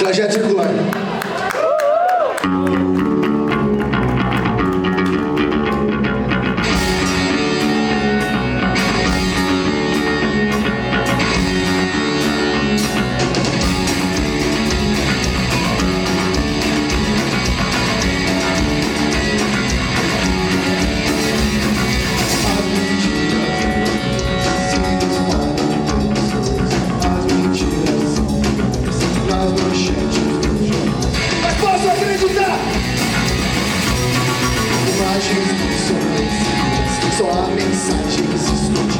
Trajeto circular. mensagens escondidas.